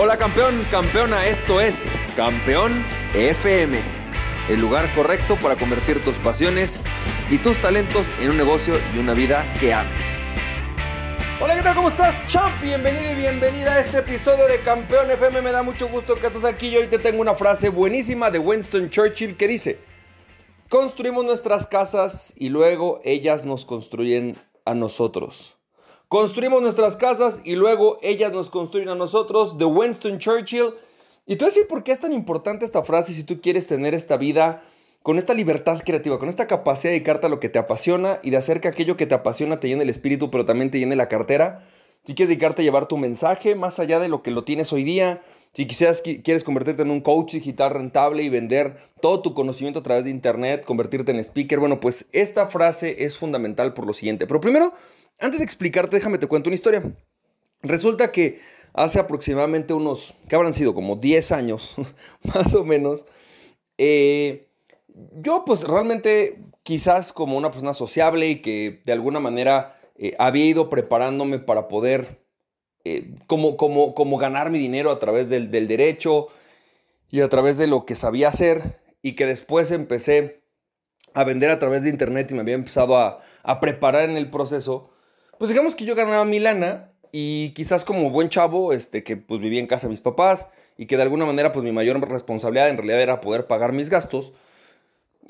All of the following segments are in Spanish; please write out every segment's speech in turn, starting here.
Hola campeón, campeona, esto es Campeón FM, el lugar correcto para convertir tus pasiones y tus talentos en un negocio y una vida que ames. Hola, ¿qué tal? ¿Cómo estás, champ? Bienvenido y bienvenida a este episodio de Campeón FM. Me da mucho gusto que estés aquí y hoy te tengo una frase buenísima de Winston Churchill que dice, construimos nuestras casas y luego ellas nos construyen a nosotros. Construimos nuestras casas y luego ellas nos construyen a nosotros, de Winston Churchill. Y tú decir por qué es tan importante esta frase si tú quieres tener esta vida con esta libertad creativa, con esta capacidad de dedicarte a lo que te apasiona y de hacer que aquello que te apasiona te llene el espíritu, pero también te llene la cartera. Si quieres dedicarte a llevar tu mensaje más allá de lo que lo tienes hoy día, si quisieras, quieres convertirte en un coach digital rentable y vender todo tu conocimiento a través de internet, convertirte en speaker, bueno, pues esta frase es fundamental por lo siguiente. Pero primero, antes de explicarte, déjame te cuento una historia. Resulta que hace aproximadamente unos, que habrán sido como 10 años, más o menos, eh, yo pues realmente quizás como una persona sociable y que de alguna manera eh, había ido preparándome para poder eh, como, como, como ganar mi dinero a través del, derecho y a través de lo que sabía hacer y que después empecé a vender a través de internet y me había empezado a preparar en el proceso, pues digamos que yo ganaba mi lana y quizás como buen chavo, este, que pues vivía en casa de mis papás y que de alguna manera pues mi mayor responsabilidad en realidad era poder pagar mis gastos,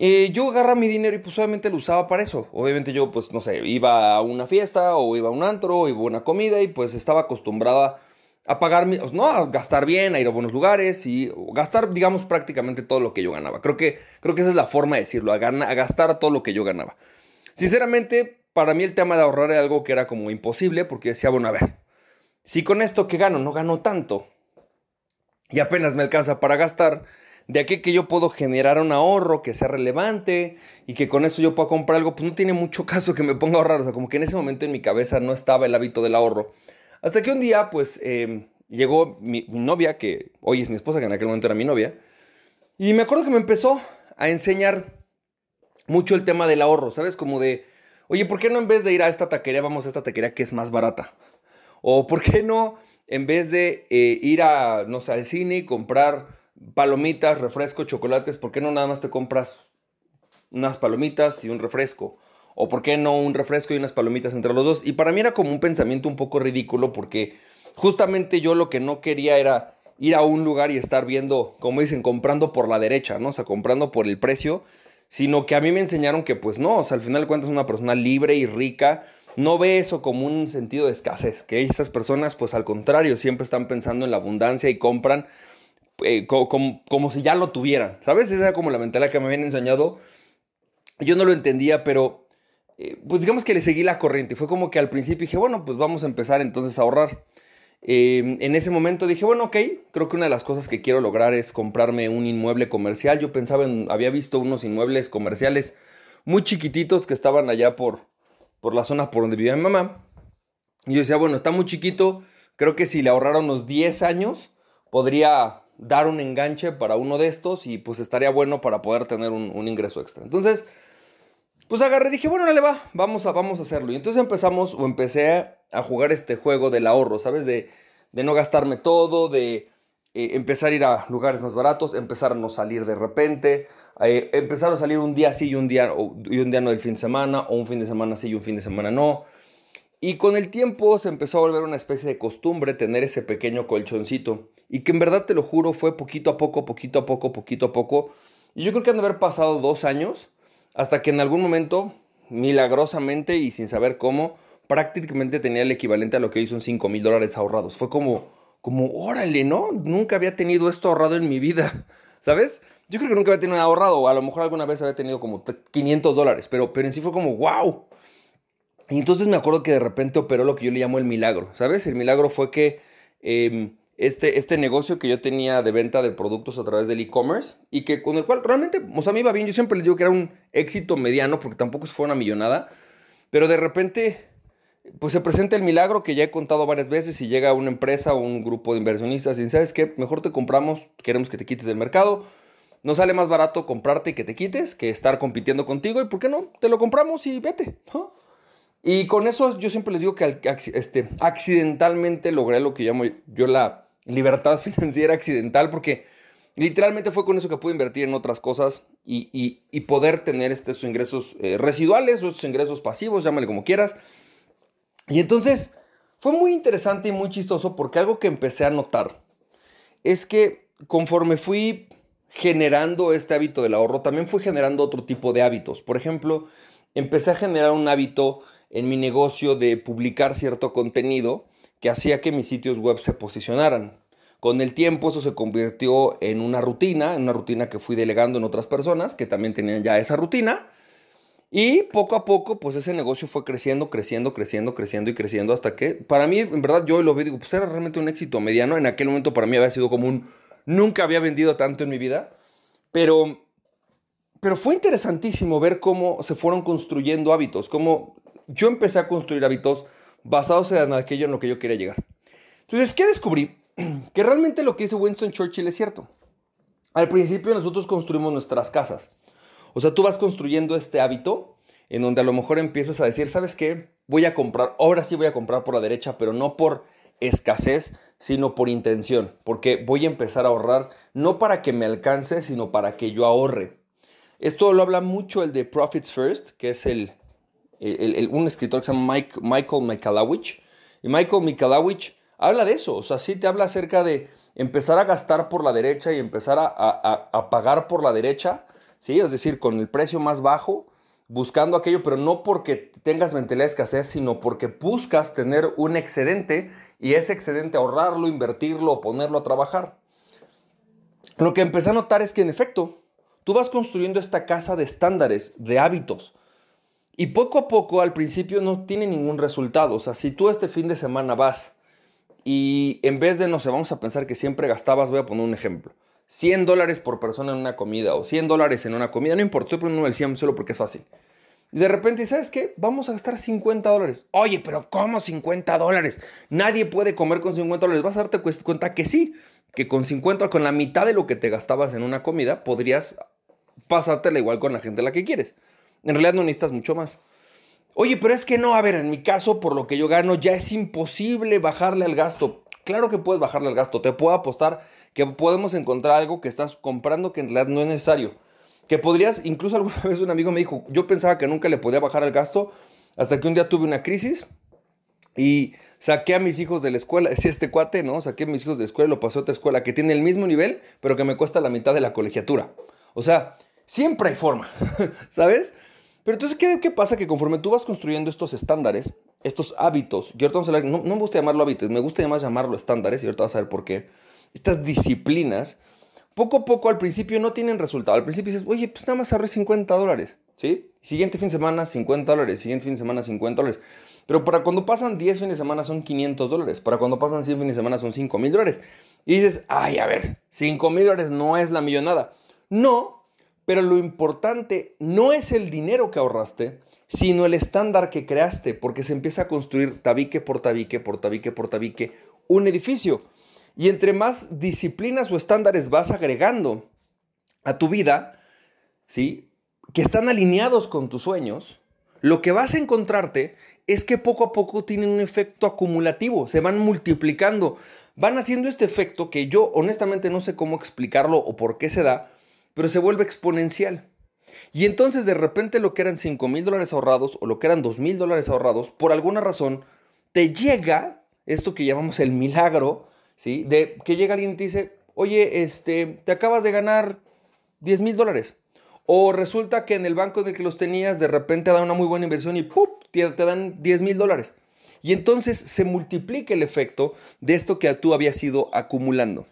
eh, yo agarraba mi dinero y pues obviamente lo usaba para eso. Obviamente yo pues no sé, iba a una fiesta o iba a un antro o iba a una comida y pues estaba acostumbrada a pagar, no, a gastar bien, a ir a buenos lugares y gastar, digamos, prácticamente todo lo que yo ganaba. Creo que, creo que esa es la forma de decirlo, a, a gastar todo lo que yo ganaba. Sinceramente, para mí el tema de ahorrar era algo que era como imposible porque decía, bueno, a ver, si con esto que gano no gano tanto y apenas me alcanza para gastar, de aquí que yo puedo generar un ahorro que sea relevante y que con eso yo pueda comprar algo, pues no tiene mucho caso que me ponga a ahorrar. O sea, como que en ese momento en mi cabeza no estaba el hábito del ahorro. Hasta que un día, pues, em, llegó mi, mi, novia, que hoy es mi esposa, que en aquel momento era mi novia, y me acuerdo que me empezó a enseñar mucho el tema del ahorro, ¿sabes? Como de Oye, ¿por qué no en vez de ir a esta taquería, vamos a esta taquería que es más barata? O ¿por qué no en vez de eh, ir a, no al cine y comprar palomitas, refresco, chocolates, ¿por qué no nada más te compras unas palomitas y un refresco? ¿O por qué no un refresco y unas palomitas entre los dos? Y para mí era como un pensamiento un poco ridículo porque justamente yo lo que no quería era ir a un lugar y estar viendo, como dicen, comprando por la derecha, ¿no? O sea, comprando por el precio sino que a mí me enseñaron que pues no, o sea, al final de cuentas una persona libre y rica no ve eso como un sentido de escasez, que esas personas pues al contrario siempre están pensando en la abundancia y compran eh, como, si ya lo tuvieran, ¿sabes? Esa era como la mentalidad que me habían enseñado. Yo no lo entendía, pero eh, pues digamos que le seguí la corriente. Fue como que al principio dije, bueno, pues vamos a empezar entonces a ahorrar. Em, en ese momento dije, bueno, ok, creo que una de las cosas que quiero lograr es comprarme un inmueble comercial. Yo pensaba en, había visto unos inmuebles comerciales muy chiquititos que estaban allá por, por la zona por donde vivía mi mamá. Y yo decía, bueno, está muy chiquito, creo que si le ahorrara unos 10 años, podría dar un enganche para uno de estos y pues estaría bueno para poder tener un, un ingreso extra. Entonces, pues agarré dije, bueno, le va, vamos a, vamos a hacerlo. Y entonces empezamos o empecé a jugar este juego del ahorro, ¿sabes? De, de no gastarme todo, de eh, empezar a ir a lugares más baratos, empezar a no salir de repente, eh, empezar a salir un día sí y un día, y un día no del fin de semana, o un fin de semana sí y un fin de semana no. Y con el tiempo se empezó a volver una especie de costumbre tener ese pequeño colchoncito. Y que en verdad te lo juro fue poquito a poco, poquito a poco, poquito a poco. Y yo creo que han de haber pasado dos años hasta que en algún momento, milagrosamente y sin saber cómo, prácticamente tenía el equivalente a lo que hoy son 5 mil dólares ahorrados. Fue como, como, órale, ¿no? Nunca había tenido esto ahorrado en mi vida, ¿sabes? Yo creo que nunca había tenido ahorrado, a lo mejor alguna vez había tenido como 500 dólares, pero, pero en sí fue como, wow. Y entonces me acuerdo que de repente operó lo que yo le llamo el milagro, ¿sabes? El milagro fue que em, este, este negocio que yo tenía de venta de productos a través del e-commerce y que con el cual realmente, o sea, me iba bien. Yo siempre les digo que era un éxito mediano porque tampoco fue una millonada, pero de repente, pues se presenta el milagro que ya he contado varias veces y llega una empresa o un grupo de inversionistas y ¿sabes qué? Mejor te compramos, queremos que te quites del mercado. No sale más barato comprarte y que te quites que estar compitiendo contigo y ¿por qué no? Te lo compramos y vete. Y con eso yo siempre les digo que este, accidentalmente logré lo que llamo yo la libertad financiera accidental porque literalmente fue con eso que pude invertir en otras cosas y, poder tener estos ingresos eh, residuales o estos ingresos pasivos, llámale como quieras. Y entonces fue muy interesante y muy chistoso porque algo que empecé a notar es que conforme fui generando este hábito del ahorro, también fui generando otro tipo de hábitos. Por ejemplo, empecé a generar un hábito en mi negocio de publicar cierto contenido que hacía que mis sitios web se posicionaran. Con el tiempo eso se convirtió en una rutina, en una rutina que fui delegando en otras personas que también tenían ya esa rutina. Y poco a poco, pues ese negocio fue creciendo, creciendo, creciendo, creciendo y creciendo hasta que, para mí, en verdad, yo lo vi, digo, pues era realmente un éxito mediano. En aquel momento para mí había sido como un, nunca había vendido tanto en mi vida. Pero, pero fue interesantísimo ver cómo se fueron construyendo hábitos, cómo yo empecé a construir hábitos basados en aquello en lo que yo quería llegar. Entonces, ¿qué descubrí? Que realmente lo que dice Winston Churchill es cierto. Al principio nosotros construimos nuestras casas. O sea, tú vas construyendo este hábito en donde a lo mejor empiezas a decir, ¿sabes qué? Voy a comprar, ahora sí voy a comprar por la derecha, pero no por escasez, sino por intención, porque voy a empezar a ahorrar no para que me alcance, sino para que yo ahorre. Esto lo habla mucho el de Profits First, que es el, un escritor que se llama Michael Mikalawicz. Y Michael Mikalawicz habla de eso, o sea, sí te habla acerca de empezar a gastar por la derecha y empezar a, a, pagar por la derecha, ¿sí? Es decir, con el precio más bajo, buscando aquello, pero no porque tengas mentalidad de escasez, sino porque buscas tener un excedente y ese excedente ahorrarlo, invertirlo, ponerlo a trabajar. Lo que empecé a notar es que en efecto, tú vas construyendo esta casa de estándares, de hábitos, y poco a poco, al principio no tiene ningún resultado. O sea, si tú este fin de semana vas y en vez de, no sé, vamos a pensar que siempre gastabas, voy a poner un ejemplo, 100 dólares por persona en una comida o 100 dólares en una comida, no importa, estoy poniendo el 100 solo porque es fácil. Y de repente, ¿sabes qué? Vamos a gastar 50 dólares. Oye, pero ¿cómo 50 dólares? Nadie puede comer con 50 dólares. Vas a darte cuenta que sí, que con 50, con la mitad de lo que te gastabas en una comida, podrías pasártela igual con la gente a la que quieres. En realidad no necesitas mucho más. Oye, pero es que no, a ver, en mi caso, por lo que yo gano, ya es imposible bajarle al gasto. Claro que puedes bajarle al gasto. Te puedo apostar que podemos encontrar algo que estás comprando que en realidad no es necesario. Que podrías, incluso alguna vez un amigo me dijo, yo pensaba que nunca le podía bajar al gasto hasta que un día tuve una crisis y saqué a mis hijos de la escuela, decía este cuate, ¿no? Saqué a mis hijos de la escuela y lo pasé a otra escuela que tiene el mismo nivel, pero que me cuesta la mitad de la colegiatura. O sea, siempre hay forma, ¿sabes? Pero entonces, ¿qué, pasa? Que conforme tú vas construyendo estos estándares, estos hábitos, y ahorita vamos a hablar, no, me gusta llamarlo hábitos, me gusta más llamarlo estándares, y ahorita vas a ver por qué, estas disciplinas, poco a poco al principio no tienen resultado. Al principio dices, oye, pues nada más ahorré 50 dólares, ¿sí? Siguiente fin de semana, 50 dólares, siguiente fin de semana, 50 dólares. Pero para cuando pasan 10 fines de semana son 500 dólares, para cuando pasan 100 fines de semana son 5 mil dólares. Y dices, ay, a ver, 5 mil dólares no es la millonada. No, pero lo importante no es el dinero que ahorraste, sino el estándar que creaste, porque se empieza a construir tabique por tabique, por tabique, por tabique, un edificio. Y entre más disciplinas o estándares vas agregando a tu vida, ¿sí? que están alineados con tus sueños, lo que vas a encontrarte es que poco a poco tienen un efecto acumulativo, se van multiplicando, van haciendo este efecto que yo honestamente no sé cómo explicarlo o por qué se da, pero se vuelve exponencial. Y entonces de repente lo que eran 5 mil dólares ahorrados o lo que eran 2 mil dólares ahorrados, por alguna razón, te llega esto que llamamos el milagro, ¿sí? De que llega alguien y te dice, oye, este, te acabas de ganar 10 mil dólares. O resulta que en el banco de que los tenías de repente da una muy buena inversión y te, te dan 10 mil dólares. Y entonces se multiplica el efecto de esto que tú habías ido acumulando.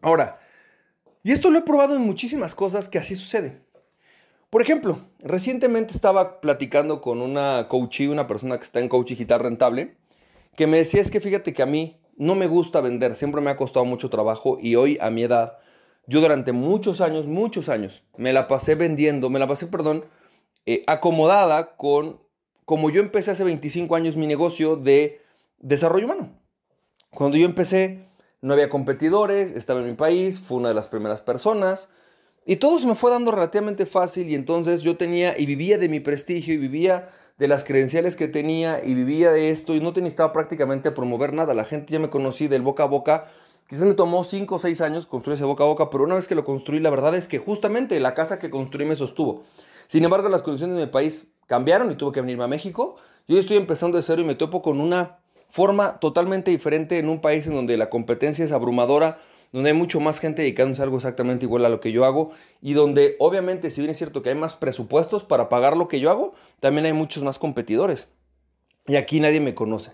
Ahora, y esto lo he probado en muchísimas cosas que así sucede. Por ejemplo, recientemente estaba platicando con una coachee, una persona que está en coach digital rentable, que me decía es que fíjate que a mí no me gusta vender, siempre me ha costado mucho trabajo y hoy a mi edad, yo durante muchos años, muchos años, me la pasé vendiendo, me la pasé, perdón, eh, acomodada con, como yo empecé hace 25 años mi negocio de desarrollo humano. Cuando yo empecé, no había competidores, estaba en mi país, fue una de las primeras personas. Y todo se me fue dando relativamente fácil y entonces yo tenía y vivía de mi prestigio y vivía de las credenciales que tenía y vivía de esto y no necesitaba prácticamente promover nada. La gente ya me conocí del boca a boca Quizás me tomó 5 o 6 años construir ese boca a boca, pero una vez que lo construí, la verdad es que justamente la casa que construí me sostuvo. Sin embargo, las condiciones de mi país cambiaron y tuve que venirme a México. Yo estoy empezando de cero y me topo con una forma totalmente diferente en un país en donde la competencia es abrumadora, donde hay mucho más gente dedicándose a algo exactamente igual a lo que yo hago y donde obviamente si bien es cierto que hay más presupuestos para pagar lo que yo hago, también hay muchos más competidores. Y aquí nadie me conoce.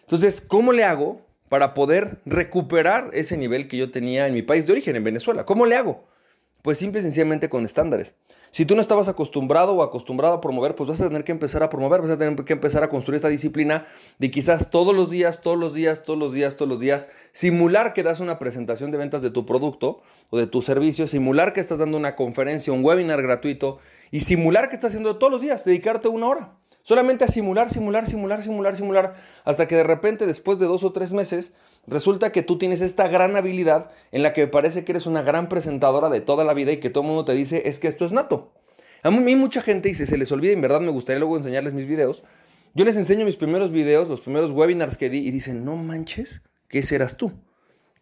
Entonces, ¿cómo le hago para poder recuperar ese nivel que yo tenía en mi país de origen, en Venezuela. ¿Cómo le hago? Pues simple y sencillamente con estándares. Si tú no estabas acostumbrado o acostumbrado a promover, pues vas a tener que empezar a promover, vas a tener que empezar a construir esta disciplina de quizás todos los días, todos los días, todos los días, todos los días, simular que das una presentación de ventas de tu producto o de tu servicio, simular que estás dando una conferencia, un webinar gratuito y simular que estás haciendo todos los días, dedicarte una hora. Solamente a simular, simular, simular, simular, simular, hasta que de repente después de dos o tres meses resulta que tú tienes esta gran habilidad en la que parece que eres una gran presentadora de toda la vida y que todo el mundo te dice es que esto es nato. A mí mucha gente dice, se les olvida, en verdad me gustaría luego enseñarles mis videos. Yo les enseño mis primeros videos, los primeros webinars que di y dicen, no manches, ¿qué serás tú?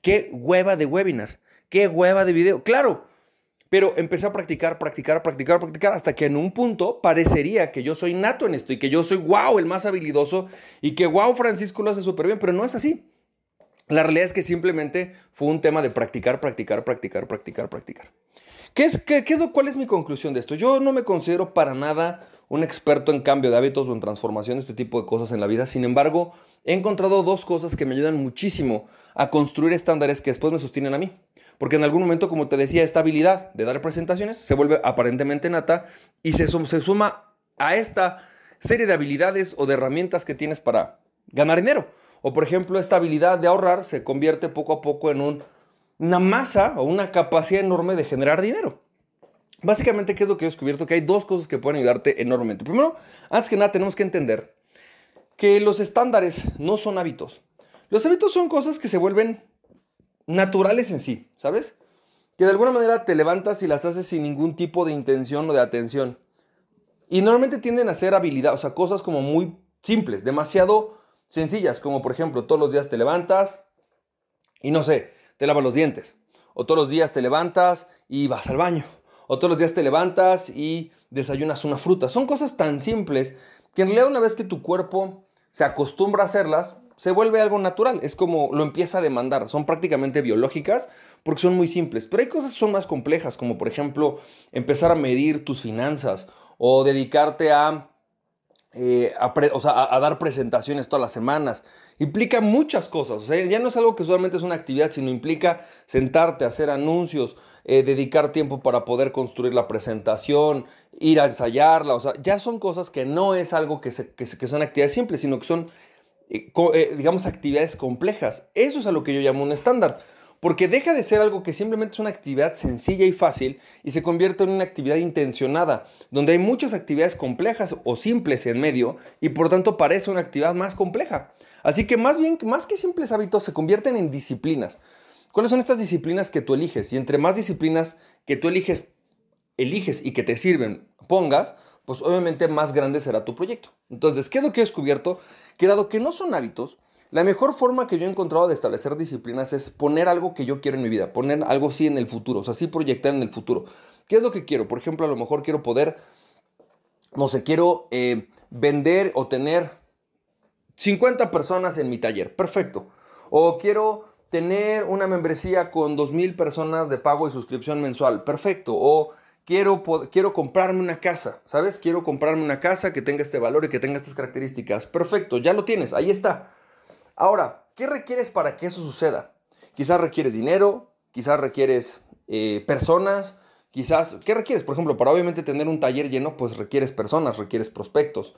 ¿Qué hueva de webinar? ¿Qué hueva de video? Claro, pero empecé a practicar, practicar, practicar, practicar, hasta que en un punto parecería que yo soy nato en esto y que yo soy wow, el más habilidoso y que wow, Francisco lo hace súper bien, pero no es así. La realidad es que simplemente fue un tema de practicar, practicar, practicar, practicar, practicar. ¿Qué es, qué, es lo, ¿Cuál es mi conclusión de esto? Yo no me considero para nada un experto en cambio de hábitos o en transformación, este tipo de cosas en la vida. Sin embargo, he encontrado dos cosas que me ayudan muchísimo a construir estándares que después me sostienen a mí. Porque en algún momento, como te decía, esta habilidad de dar presentaciones se vuelve aparentemente nata y se, suma a esta serie de habilidades o de herramientas que tienes para ganar dinero. O por ejemplo, esta habilidad de ahorrar se convierte poco a poco en un, una masa o una capacidad enorme de generar dinero. Básicamente, ¿qué es lo que he descubierto? Que hay dos cosas que pueden ayudarte enormemente. Primero, antes que nada, tenemos que entender que los estándares no son hábitos. Los hábitos son cosas que se vuelven naturales en sí, ¿sabes? Que de alguna manera te levantas y las haces sin ningún tipo de intención o de atención. Y normalmente tienden a ser habilidad, o sea, cosas como muy simples, demasiado sencillas, como por ejemplo, todos los días te levantas y no sé, te lavas los dientes. O todos los días te levantas y vas al baño. O todos los días te levantas y desayunas una fruta. Son cosas tan simples que en realidad una vez que tu cuerpo se acostumbra a hacerlas, se vuelve algo natural, es como lo empieza a demandar, son prácticamente biológicas porque son muy simples, pero hay cosas que son más complejas, como por ejemplo empezar a medir tus finanzas o dedicarte a, eh, a, dar presentaciones todas las semanas. Implica muchas cosas, o sea, ya no es algo que solamente es una actividad, sino implica sentarte, hacer anuncios, eh, dedicar tiempo para poder construir la presentación, ir a ensayarla, o sea, ya son cosas que no es algo que, se, que son actividades simples, sino que son eh, eh, digamos, actividades complejas. Eso es a lo que yo llamo un estándar. Porque deja de ser algo que simplemente es una actividad sencilla y fácil y se convierte en una actividad intencionada, donde hay muchas actividades complejas o simples en medio y por tanto parece una actividad más compleja. Así que más bien, más que simples hábitos, se convierten en disciplinas. ¿Cuáles son estas disciplinas que tú eliges? Y entre más disciplinas que tú eliges, eliges y que te sirven, pongas, pues obviamente más grande será tu proyecto. Entonces, ¿qué es lo que he descubierto? Que dado que no son hábitos, la mejor forma que yo he encontrado de establecer disciplinas es poner algo que yo quiero en mi vida, poner algo así en el futuro, o sea, así proyectar en el futuro. ¿Qué es lo que quiero? Por ejemplo, a lo mejor quiero poder, no sé, quiero eh, vender o tener 50 personas en mi taller, perfecto. O quiero tener una membresía con 2.000 personas de pago y suscripción mensual, perfecto. O quiero, quiero comprarme una casa, ¿sabes? Quiero comprarme una casa que tenga este valor y que tenga estas características. Perfecto, ya lo tienes, ahí está. Ahora, ¿qué requieres para que eso suceda? Quizás requieres dinero, quizás requieres eh, personas, quizás, ¿qué requieres? Por ejemplo, para obviamente tener un taller lleno, pues requieres personas, requieres prospectos.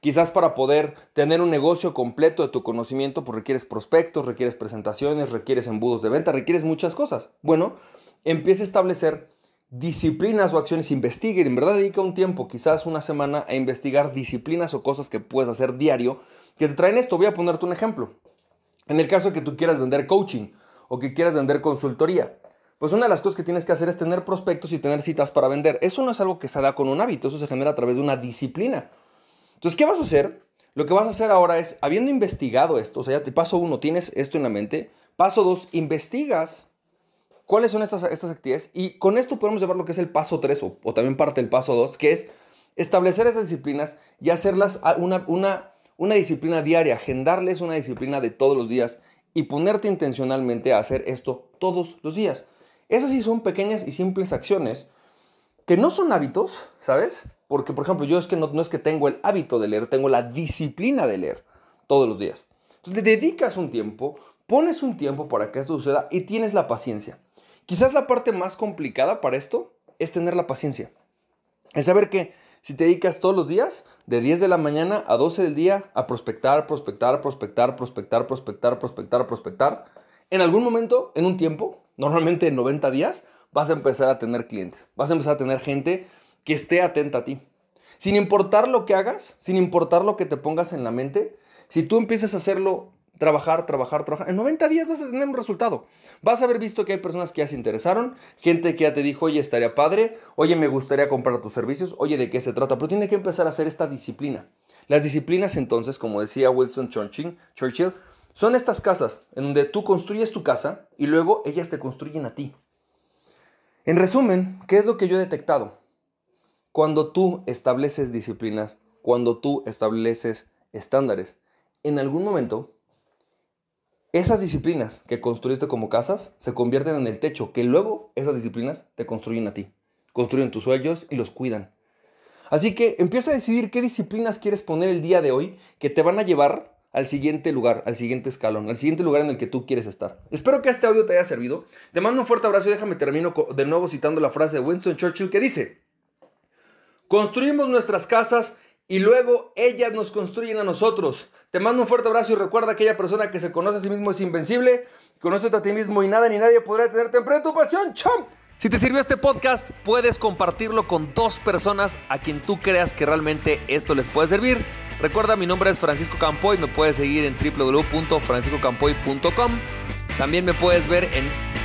Quizás para poder tener un negocio completo de tu conocimiento, pues requieres prospectos, requieres presentaciones, requieres embudos de venta, requieres muchas cosas. Bueno, empieza a establecer disciplinas o acciones, investigue, en verdad dedica un tiempo, quizás una semana, a investigar disciplinas o cosas que puedes hacer diario que te traen esto. Voy a ponerte un ejemplo. En el caso de que tú quieras vender coaching o que quieras vender consultoría, pues una de las cosas que tienes que hacer es tener prospectos y tener citas para vender. Eso no es algo que se da con un hábito, eso se genera a través de una disciplina. Entonces, ¿qué vas a hacer? Lo que vas a hacer ahora es, habiendo investigado esto, o sea, ya te paso uno, tienes esto en la mente, Paso 2, investigas cuáles son estas, estas actividades y con esto podemos llevar lo que es el paso 3 o, o también parte del paso 2, que es establecer esas disciplinas y hacerlas una, una, una disciplina diaria, agendarles una disciplina de todos los días y ponerte intencionalmente a hacer esto todos los días. Esas sí son pequeñas y simples acciones que no son hábitos, ¿sabes? Porque, por ejemplo, yo es que no, no es que tengo el hábito de leer, tengo la disciplina de leer todos los días. Entonces, le dedicas un tiempo, pones un tiempo para que esto suceda y tienes la paciencia. Quizás la parte más complicada para esto es tener la paciencia. Es saber que si te dedicas todos los días, de 10 de la mañana a 12 del día, a prospectar, prospectar, prospectar, prospectar, prospectar, prospectar, prospectar, en algún momento, en un tiempo, normalmente en 90 días, vas a empezar a tener clientes. Vas a empezar a tener gente que esté atenta a ti. Sin importar lo que hagas, sin importar lo que te pongas en la mente, si tú empiezas a hacerlo trabajar, trabajar, trabajar. En 90 días vas a tener un resultado. Vas a haber visto que hay personas que ya se interesaron, gente que ya te dijo, oye, estaría padre, oye, me gustaría comprar tus servicios, oye, ¿de qué se trata? Pero tiene que empezar a hacer esta disciplina. Las disciplinas entonces, como decía Wilson Churchill, son estas casas en donde tú construyes tu casa y luego ellas te construyen a ti. En resumen, ¿qué es lo que yo he detectado? Cuando tú estableces disciplinas, cuando tú estableces estándares, en algún momento esas disciplinas que construiste como casas se convierten en el techo, que luego esas disciplinas te construyen a ti, construyen tus sueños y los cuidan. Así que empieza a decidir qué disciplinas quieres poner el día de hoy que te van a llevar al siguiente lugar, al siguiente escalón, al siguiente lugar en el que tú quieres estar. Espero que este audio te haya servido. Te mando un fuerte abrazo y déjame termino de nuevo citando la frase de Winston Churchill que dice, construimos nuestras casas y luego ellas nos construyen a nosotros. Te mando un fuerte abrazo y recuerda que aquella persona que se conoce a sí mismo es invencible, conoce a ti mismo y nada ni nadie podrá tenerte en tu pasión, champ. Si te sirvió este podcast, puedes compartirlo con dos personas a quien tú creas que realmente esto les puede servir. Recuerda, mi nombre es Francisco Campoy, me puedes seguir en www.franciscocampoy.com. También me puedes ver en